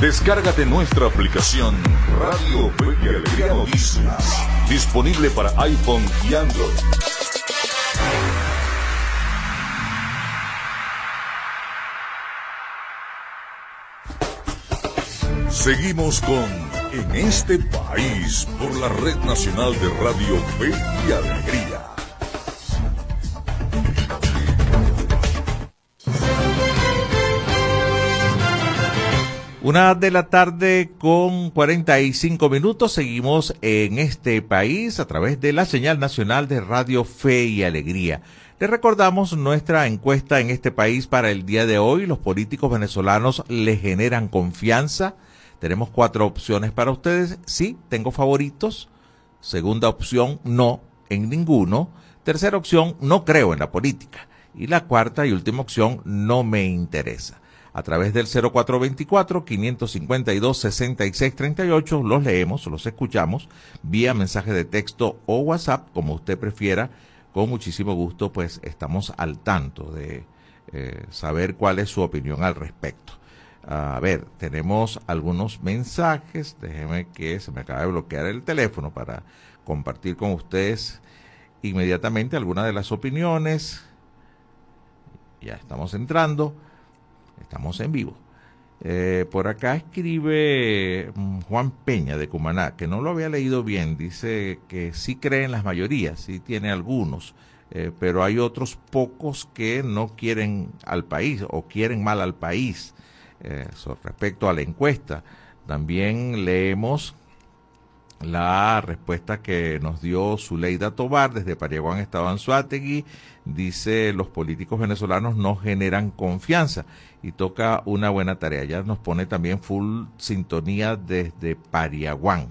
Descárgate nuestra aplicación Radio Fe Alegría Noticias, disponible para iPhone y Android. Seguimos con En este país por la Red Nacional de Radio Fe y Alegría. Una de la tarde con 45 minutos. Seguimos en este país a través de la señal nacional de Radio Fe y Alegría. Les recordamos nuestra encuesta en este país para el día de hoy. Los políticos venezolanos le generan confianza. Tenemos cuatro opciones para ustedes. Sí, tengo favoritos. Segunda opción, no, en ninguno. Tercera opción, no creo en la política. Y la cuarta y última opción, no me interesa a través del 0424-552-6638. Los leemos, los escuchamos vía mensaje de texto o WhatsApp, como usted prefiera, con muchísimo gusto pues estamos al tanto de eh, saber cuál es su opinión al respecto. A ver, tenemos algunos mensajes, déjeme que se me acaba de bloquear el teléfono para compartir con ustedes inmediatamente algunas de las opiniones. Ya estamos entrando, estamos en vivo. Eh, por acá escribe mm, Juan Peña de Cumaná, que no lo había leído bien, dice que sí cree en las mayorías, sí tiene algunos, eh, pero hay otros pocos que no quieren al país o quieren mal al país. Eh, respecto a la encuesta, también leemos la respuesta que nos dio Zuleida Tobar desde Pariaguán, Estado Anzuategui. Dice, los políticos venezolanos no generan confianza y toca una buena tarea. Ya nos pone también full sintonía desde Pariaguán.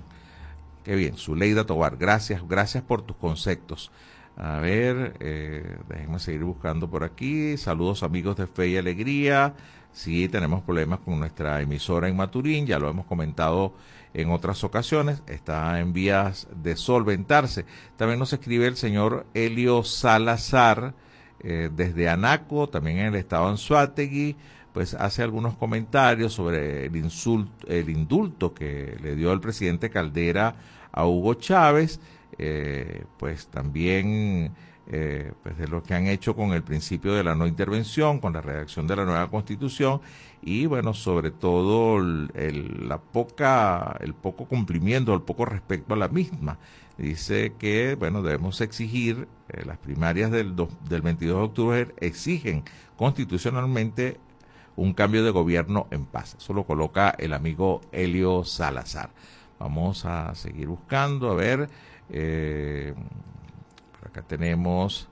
Qué bien, Zuleida Tobar, gracias, gracias por tus conceptos. A ver, eh, déjenme seguir buscando por aquí. Saludos amigos de Fe y Alegría. Sí, tenemos problemas con nuestra emisora en Maturín, ya lo hemos comentado en otras ocasiones, está en vías de solventarse. También nos escribe el señor Helio Salazar eh, desde Anaco, también en el estado Anzuategui, pues hace algunos comentarios sobre el, insulto, el indulto que le dio el presidente Caldera a Hugo Chávez, eh, pues también eh, pues de lo que han hecho con el principio de la no intervención, con la redacción de la nueva constitución y bueno, sobre todo el, la poca, el poco cumplimiento, el poco respecto a la misma. Dice que, bueno, debemos exigir, eh, las primarias del, del 22 de octubre exigen constitucionalmente un cambio de gobierno en paz. Eso lo coloca el amigo Helio Salazar. Vamos a seguir buscando, a ver, eh, acá tenemos,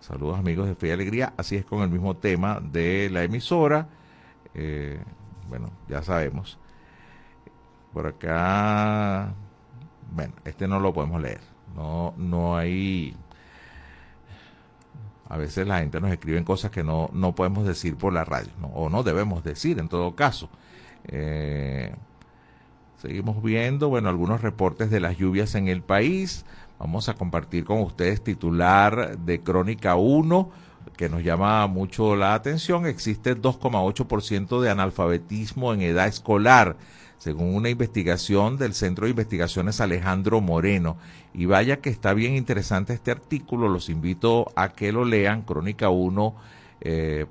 saludos amigos de Fe y Alegría, así es con el mismo tema de la emisora. Eh, bueno, ya sabemos. Por acá, bueno, este no lo podemos leer. No, no hay. A veces la gente nos escribe cosas que no, no podemos decir por la radio, o no debemos decir en todo caso. Eh, seguimos viendo, bueno, algunos reportes de las lluvias en el país. Vamos a compartir con ustedes titular de Crónica 1 que nos llama mucho la atención, existe 2,8% de analfabetismo en edad escolar, según una investigación del Centro de Investigaciones Alejandro Moreno. Y vaya que está bien interesante este artículo, los invito a que lo lean, crónica1.com. Eh,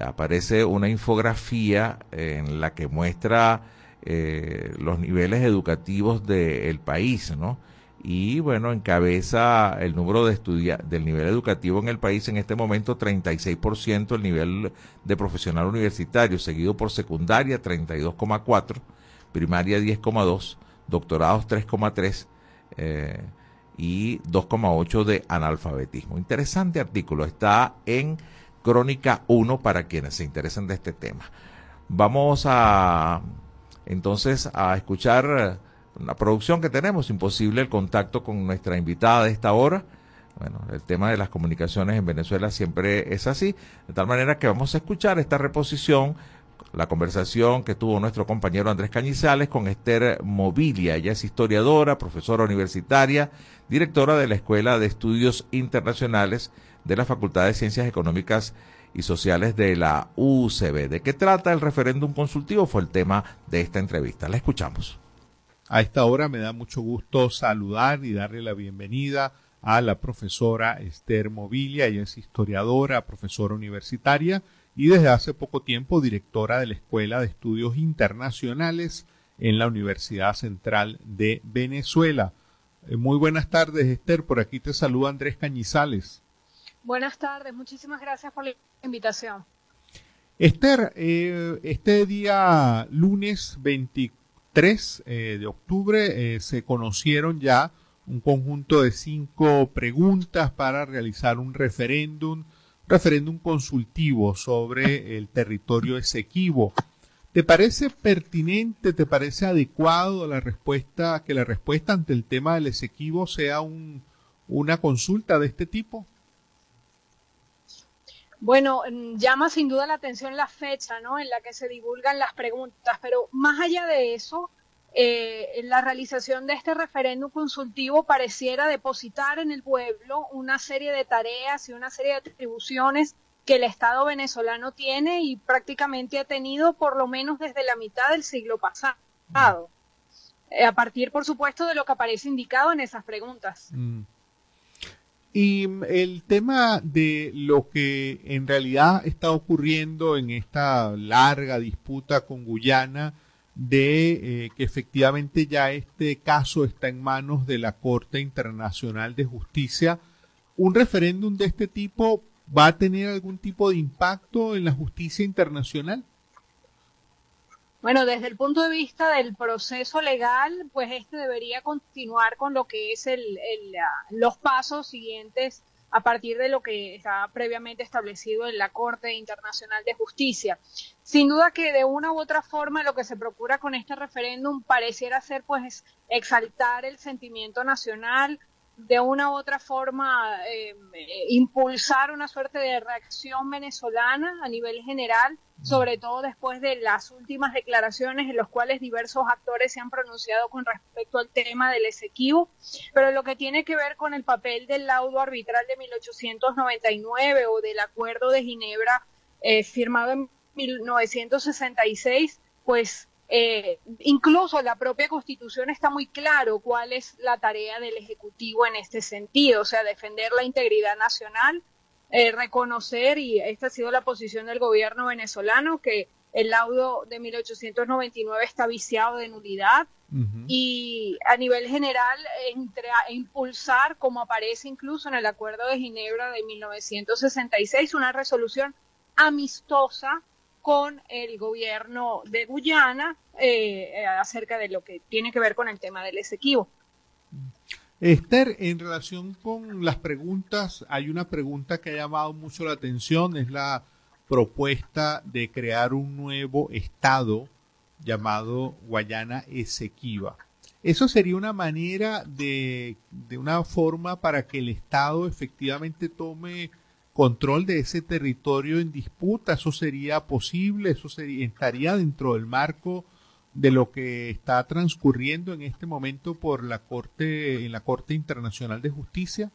aparece una infografía en la que muestra eh, los niveles educativos del país, ¿no? Y bueno, encabeza el número de estudiantes del nivel educativo en el país en este momento 36% el nivel de profesional universitario, seguido por secundaria 32,4, primaria 10,2, doctorados 3,3 eh, y 2,8 de analfabetismo. Interesante artículo, está en Crónica 1 para quienes se interesen de este tema. Vamos a entonces a escuchar la producción que tenemos, imposible el contacto con nuestra invitada de esta hora. Bueno, el tema de las comunicaciones en Venezuela siempre es así, de tal manera que vamos a escuchar esta reposición, la conversación que tuvo nuestro compañero Andrés Cañizales con Esther Mobilia. Ella es historiadora, profesora universitaria, directora de la Escuela de Estudios Internacionales de la Facultad de Ciencias Económicas y Sociales de la UCB. ¿De qué trata el referéndum consultivo? Fue el tema de esta entrevista. La escuchamos. A esta hora me da mucho gusto saludar y darle la bienvenida a la profesora Esther Mobilia. Ella es historiadora, profesora universitaria y desde hace poco tiempo directora de la Escuela de Estudios Internacionales en la Universidad Central de Venezuela. Eh, muy buenas tardes, Esther. Por aquí te saluda Andrés Cañizales. Buenas tardes, muchísimas gracias por la invitación. Esther, eh, este día lunes 24 3 eh, de octubre eh, se conocieron ya un conjunto de cinco preguntas para realizar un referéndum, referéndum consultivo sobre el territorio Esequibo. ¿Te parece pertinente, te parece adecuado la respuesta, que la respuesta ante el tema del Esequibo sea un, una consulta de este tipo? Bueno, mm, llama sin duda la atención la fecha, ¿no? En la que se divulgan las preguntas, pero más allá de eso, eh, la realización de este referéndum consultivo pareciera depositar en el pueblo una serie de tareas y una serie de atribuciones que el Estado venezolano tiene y prácticamente ha tenido por lo menos desde la mitad del siglo pasado. Eh, a partir, por supuesto, de lo que aparece indicado en esas preguntas. Mm. Y el tema de lo que en realidad está ocurriendo en esta larga disputa con Guyana, de eh, que efectivamente ya este caso está en manos de la Corte Internacional de Justicia, ¿un referéndum de este tipo va a tener algún tipo de impacto en la justicia internacional? Bueno, desde el punto de vista del proceso legal, pues este debería continuar con lo que es el, el, ah, los pasos siguientes a partir de lo que está previamente establecido en la Corte Internacional de Justicia. Sin duda que de una u otra forma lo que se procura con este referéndum pareciera ser pues exaltar el sentimiento nacional, de una u otra forma eh, impulsar una suerte de reacción venezolana a nivel general, sobre todo después de las últimas declaraciones en las cuales diversos actores se han pronunciado con respecto al tema del Esequibo, pero lo que tiene que ver con el papel del laudo arbitral de 1899 o del Acuerdo de Ginebra eh, firmado en 1966, pues eh, incluso la propia Constitución está muy claro cuál es la tarea del Ejecutivo en este sentido, o sea, defender la integridad nacional, eh, reconocer, y esta ha sido la posición del gobierno venezolano, que el laudo de 1899 está viciado de nulidad y a nivel general entre, impulsar, como aparece incluso en el Acuerdo de Ginebra de 1966, una resolución amistosa con el gobierno de Guyana eh, acerca de lo que tiene que ver con el tema del Esequibo. Esther, en relación con las preguntas, hay una pregunta que ha llamado mucho la atención, es la propuesta de crear un nuevo estado llamado Guayana Esequiba. Eso sería una manera de, de una forma para que el Estado efectivamente tome control de ese territorio en disputa. ¿Eso sería posible? ¿Eso sería, estaría dentro del marco de lo que está transcurriendo en este momento por la Corte, en la Corte Internacional de Justicia?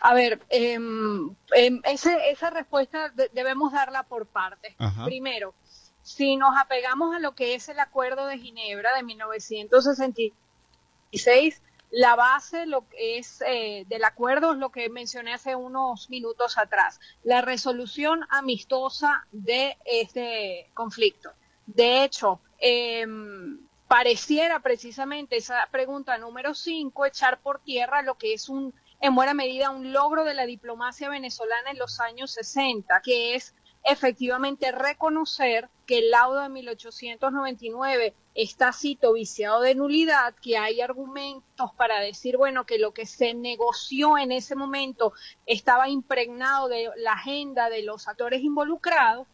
A ver, eh, eh, ese, esa respuesta de, debemos darla por partes. Ajá. Primero, si nos apegamos a lo que es el Acuerdo de Ginebra de 1966, la base lo que es eh, del acuerdo es lo que mencioné hace unos minutos atrás, la resolución amistosa de este conflicto. De hecho, eh, pareciera precisamente esa pregunta número 5 echar por tierra lo que es un en buena medida un logro de la diplomacia venezolana en los años 60, que es efectivamente reconocer que el laudo de 1899 está cito viciado de nulidad, que hay argumentos para decir, bueno, que lo que se negoció en ese momento estaba impregnado de la agenda de los actores involucrados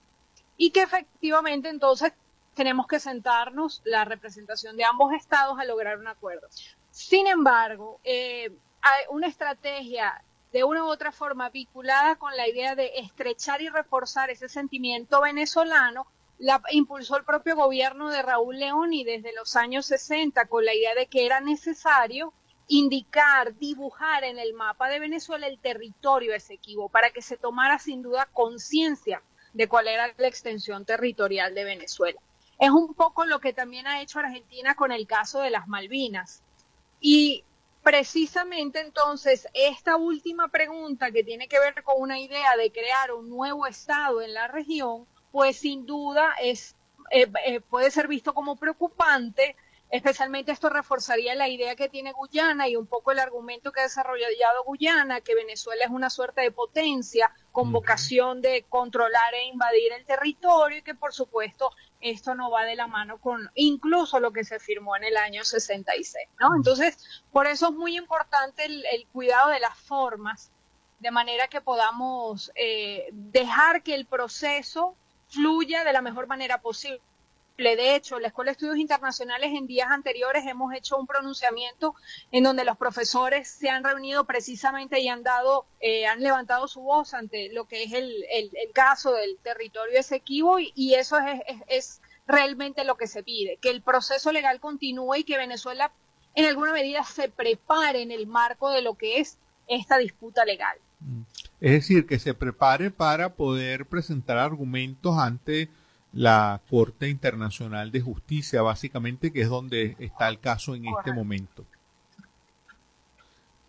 y que efectivamente entonces tenemos que sentarnos la representación de ambos estados a lograr un acuerdo. Sin embargo, eh, hay una estrategia de una u otra forma vinculada con la idea de estrechar y reforzar ese sentimiento venezolano, la impulsó el propio gobierno de Raúl León y desde los años 60 con la idea de que era necesario indicar, dibujar en el mapa de Venezuela el territorio Esequibo para que se tomara sin duda conciencia de cuál era la extensión territorial de Venezuela. Es un poco lo que también ha hecho Argentina con el caso de las Malvinas. Y precisamente entonces esta última pregunta que tiene que ver con una idea de crear un nuevo estado en la región, pues sin duda es eh, eh, puede ser visto como preocupante. Especialmente esto reforzaría la idea que tiene Guyana y un poco el argumento que ha desarrollado Guyana, que Venezuela es una suerte de potencia con vocación de controlar e invadir el territorio y que por supuesto esto no va de la mano con incluso lo que se firmó en el año 66, ¿no? Entonces, por eso es muy importante el, el cuidado de las formas, de manera que podamos eh, dejar que el proceso fluya de la mejor manera posible. De hecho, la Escuela de Estudios Internacionales en días anteriores hemos hecho un pronunciamiento en donde los profesores se han reunido precisamente y han dado, eh, han levantado su voz ante lo que es el, el, el caso del territorio Esequibo y, y eso es, es, es realmente lo que se pide, que el proceso legal continúe y que Venezuela en alguna medida se prepare en el marco de lo que es esta disputa legal. Es decir, que se prepare para poder presentar argumentos ante la Corte Internacional de Justicia, básicamente, que es donde está el caso en este momento.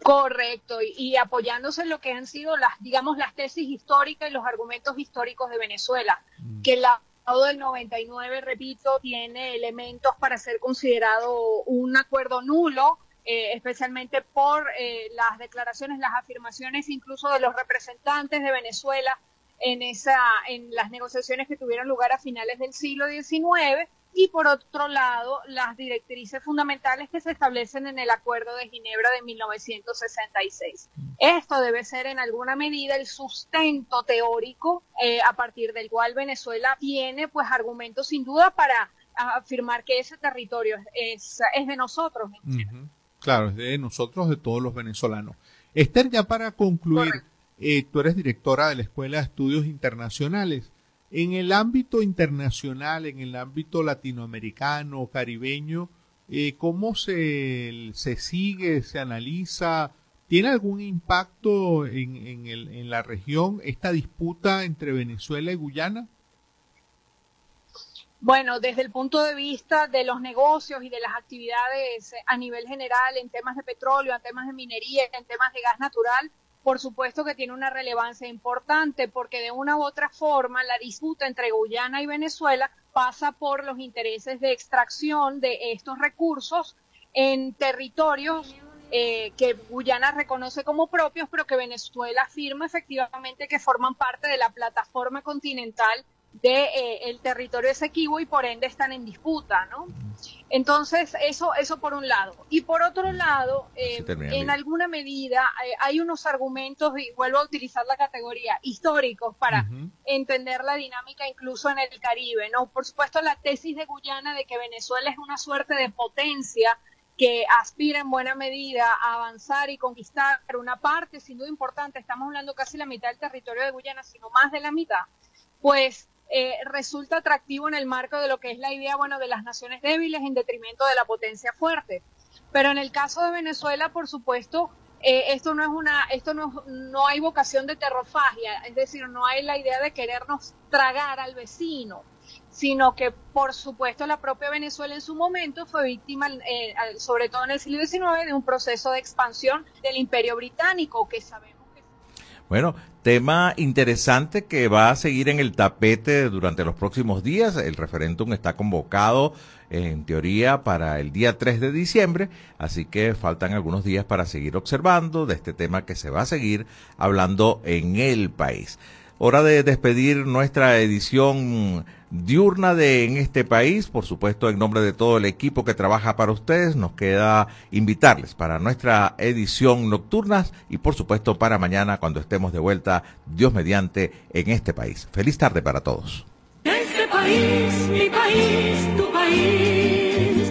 Correcto, y, y, apoyándose en lo que han sido las, digamos, las tesis históricas y los argumentos históricos de Venezuela, mm. que el lado del 99, repito, tiene elementos para ser considerado un acuerdo nulo, eh, especialmente por eh, las declaraciones, las afirmaciones incluso de los representantes de Venezuela en, esa, en las negociaciones que tuvieron lugar a finales del siglo XIX y por otro lado las directrices fundamentales que se establecen en el Acuerdo de Ginebra de 1966. Esto debe ser en alguna medida el sustento teórico eh, a partir del cual Venezuela tiene pues argumentos sin duda para afirmar que ese territorio es, es de nosotros. Uh -huh. Claro, es de nosotros, de todos los venezolanos. Esther, ya para concluir, eh, tú eres directora de la Escuela de Estudios Internacionales. En el ámbito internacional, en el ámbito latinoamericano, caribeño, eh, ¿cómo se, se sigue, se analiza? ¿Tiene algún impacto en, en, el, en la región esta disputa entre Venezuela y Guyana? Bueno, desde el punto de vista de los negocios y de las actividades a nivel general en temas de petróleo, en temas de minería, en temas de gas natural, por supuesto que tiene una relevancia importante porque de una u otra forma la disputa entre Guyana y Venezuela pasa por los intereses de extracción de estos recursos en territorios eh, que Guyana reconoce como propios, pero que Venezuela afirma efectivamente que forman parte de la plataforma continental de, eh, el territorio Esequibo y por ende están en disputa, ¿no? Entonces, eso, eso por un lado. Y por otro lado, eh, en alguna medida eh, hay unos argumentos, y vuelvo a utilizar la categoría, históricos para uh -huh. entender la dinámica incluso en el Caribe, ¿no? Por supuesto, la tesis de Guyana de que Venezuela es una suerte de potencia que aspira en buena medida a avanzar y conquistar una parte, sin duda importante, estamos hablando casi la mitad del territorio de Guyana, sino más de la mitad, pues eh, resulta atractivo en el marco de lo que es la idea, bueno, de las naciones débiles en detrimento de la potencia fuerte. Pero en el caso de Venezuela, por supuesto, eh, esto no es una, esto no, no hay vocación de terrofagia, es decir, no hay la idea de querernos tragar al vecino, sino que, por supuesto, la propia Venezuela en su momento fue víctima, eh, sobre todo en el siglo XIX, de un proceso de expansión del Imperio Británico, que sabemos bueno, tema interesante que va a seguir en el tapete durante los próximos días. El referéndum está convocado en teoría para el día 3 de diciembre, así que faltan algunos días para seguir observando de este tema que se va a seguir hablando en el país. Hora de despedir nuestra edición diurna de en este país. Por supuesto, en nombre de todo el equipo que trabaja para ustedes, nos queda invitarles para nuestra edición nocturna y por supuesto para mañana cuando estemos de vuelta, Dios mediante, en este país. Feliz tarde para todos. Este país, mi país, tu país.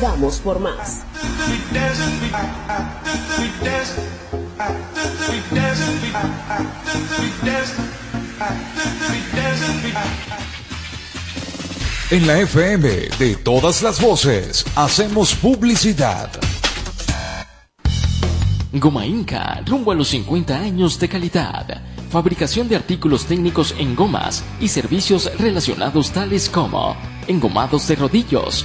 Vamos por más. En la FM de todas las voces hacemos publicidad. Goma Inca, rumbo a los 50 años de calidad. Fabricación de artículos técnicos en gomas y servicios relacionados tales como engomados de rodillos,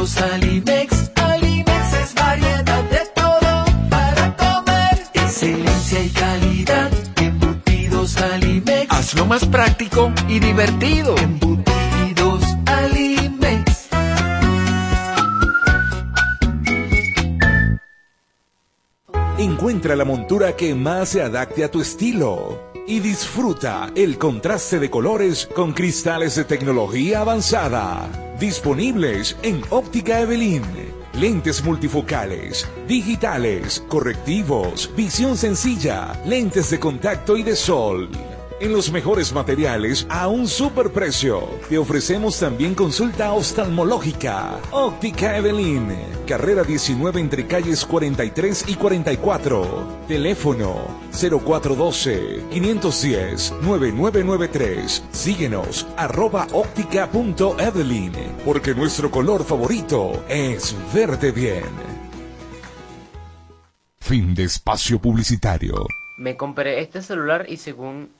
embutidos Alimex. Alimex es variedad de todo para comer. Excelencia y calidad, embutidos Alimex. Hazlo más práctico y divertido. Embutidos Alimex. Encuentra la montura que más se adapte a tu estilo y disfruta el contraste de colores con cristales de tecnología avanzada. Disponibles en Óptica Evelyn. Lentes multifocales, digitales, correctivos, visión sencilla, lentes de contacto y de sol. En los mejores materiales a un superprecio. Te ofrecemos también consulta oftalmológica. Óptica Evelyn. Carrera 19 entre calles 43 y 44. Teléfono 0412-510-9993. Síguenos arroba óptica.evelyn. Porque nuestro color favorito es verde bien. Fin de espacio publicitario. Me compré este celular y según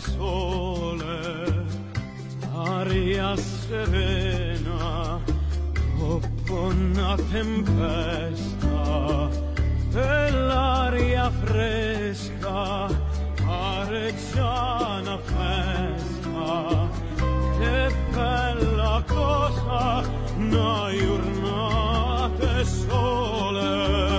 sole, aria serena, dopo una tempesta, e l'aria fresca, areggiana festa, che bella cosa, una giornata sole.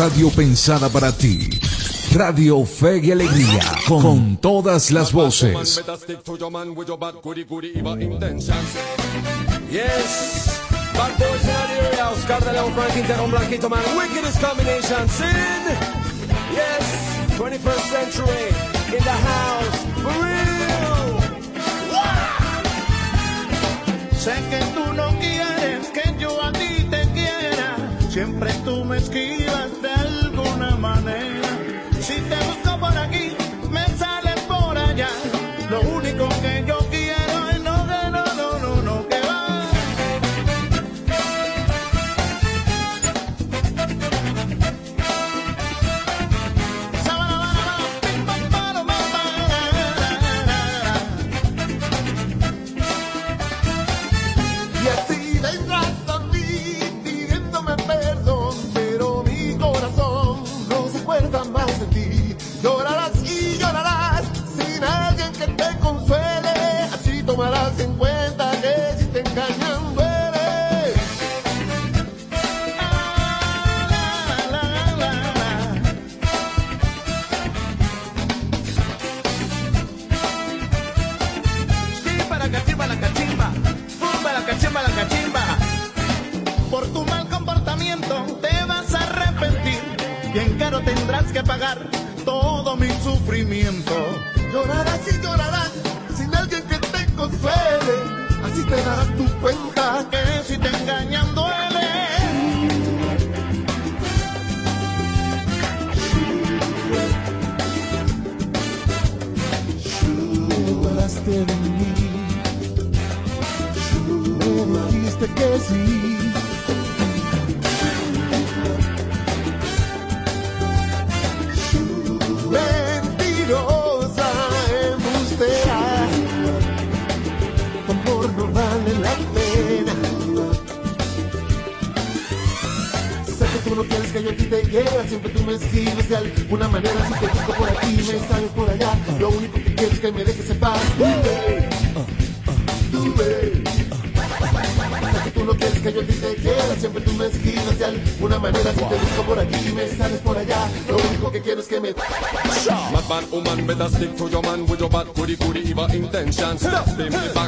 radio pensada para ti. Radio Fe y Alegría, con, con todas las voces. Yes, bad boys in Nigeria, Oscar de Leon, Frank Interon, Blanquito Man, wickedest combination, sin. Yes, 21st century, in the house, for real. Wow. Sé que tú no quieres John Stop.